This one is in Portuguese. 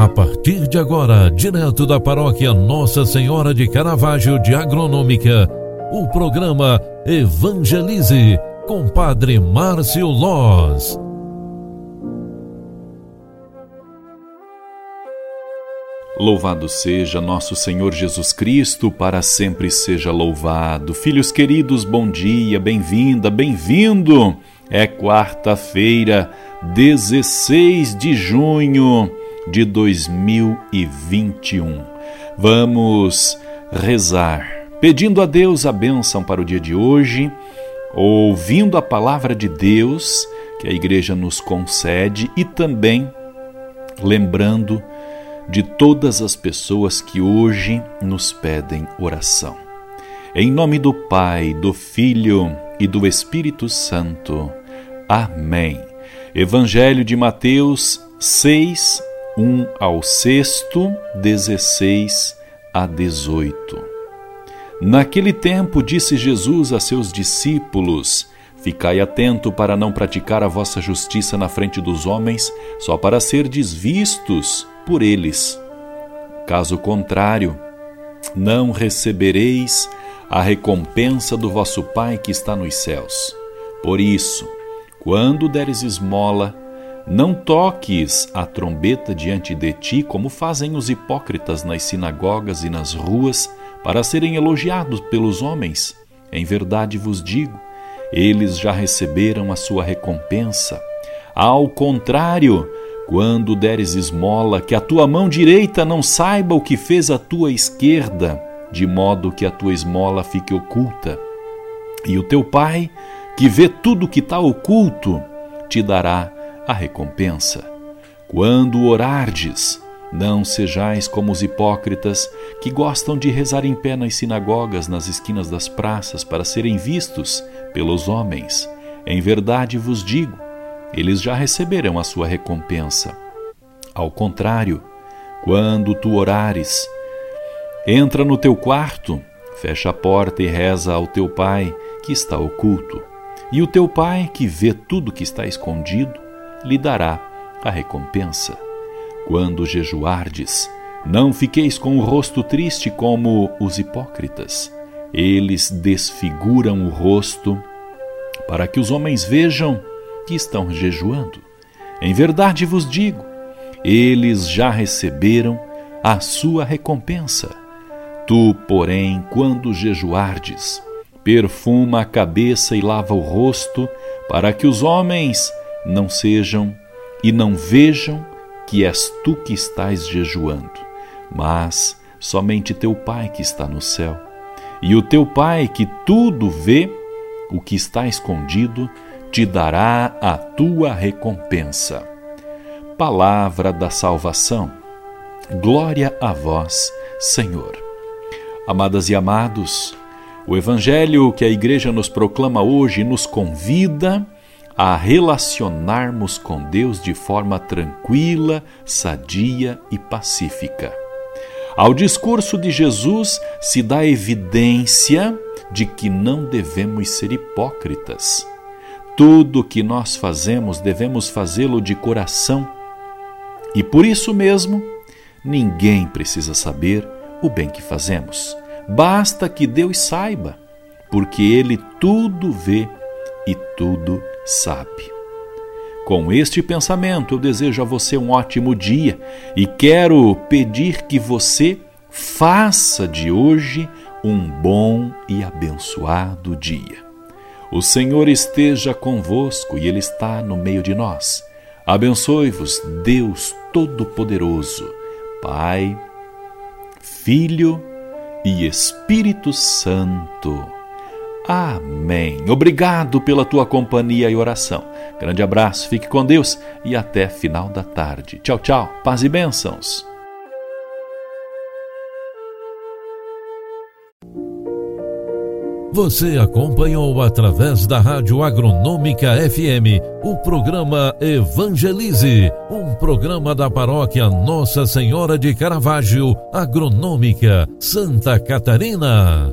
A partir de agora, direto da paróquia Nossa Senhora de Caravaggio de Agronômica, o programa Evangelize com Padre Márcio Loz. Louvado seja nosso Senhor Jesus Cristo, para sempre seja louvado. Filhos queridos, bom dia, bem-vinda, bem-vindo. É quarta-feira, 16 de junho de 2021. Vamos rezar, pedindo a Deus a bênção para o dia de hoje, ouvindo a palavra de Deus que a igreja nos concede e também lembrando de todas as pessoas que hoje nos pedem oração. Em nome do Pai, do Filho e do Espírito Santo. Amém. Evangelho de Mateus 6, 1 ao 6, 16 a 18. Naquele tempo disse Jesus a seus discípulos: Ficai atento para não praticar a vossa justiça na frente dos homens, só para ser desvistos por eles. Caso contrário, não recebereis a recompensa do vosso Pai que está nos céus. Por isso, quando deres esmola, não toques a trombeta diante de ti, como fazem os hipócritas nas sinagogas e nas ruas, para serem elogiados pelos homens. Em verdade vos digo, eles já receberam a sua recompensa. Ao contrário, quando deres esmola, que a tua mão direita não saiba o que fez a tua esquerda, de modo que a tua esmola fique oculta. E o teu pai, que vê tudo que está oculto, te dará a recompensa. Quando orardes, não sejais como os hipócritas que gostam de rezar em pé nas sinagogas, nas esquinas das praças, para serem vistos pelos homens. Em verdade vos digo, eles já receberão a sua recompensa. Ao contrário, quando tu orares, entra no teu quarto, fecha a porta e reza ao teu pai que está oculto. E o teu pai, que vê tudo que está escondido, lhe dará a recompensa. Quando jejuardes, não fiqueis com o rosto triste como os hipócritas. Eles desfiguram o rosto para que os homens vejam que estão jejuando. Em verdade vos digo, eles já receberam a sua recompensa. Tu, porém, quando jejuardes, perfuma a cabeça e lava o rosto, para que os homens não sejam e não vejam que és tu que estás jejuando, mas somente teu Pai que está no céu. E o teu Pai que tudo vê, o que está escondido, te dará a tua recompensa. Palavra da salvação. Glória a vós, Senhor. Amadas e amados, o Evangelho que a Igreja nos proclama hoje nos convida a relacionarmos com Deus de forma tranquila, sadia e pacífica. Ao discurso de Jesus se dá evidência de que não devemos ser hipócritas. Tudo que nós fazemos devemos fazê-lo de coração. E por isso mesmo, ninguém precisa saber o bem que fazemos. Basta que Deus saiba, porque Ele tudo vê e tudo sabe. Com este pensamento, eu desejo a você um ótimo dia e quero pedir que você faça de hoje um bom e abençoado dia. O Senhor esteja convosco e Ele está no meio de nós. Abençoe-vos, Deus Todo-Poderoso, Pai, Filho e Espírito Santo. Amém. Obrigado pela tua companhia e oração. Grande abraço, fique com Deus e até final da tarde. Tchau, tchau. Paz e bênçãos. Você acompanhou através da Rádio Agronômica FM o programa Evangelize, um programa da paróquia Nossa Senhora de Caravaggio, Agronômica, Santa Catarina.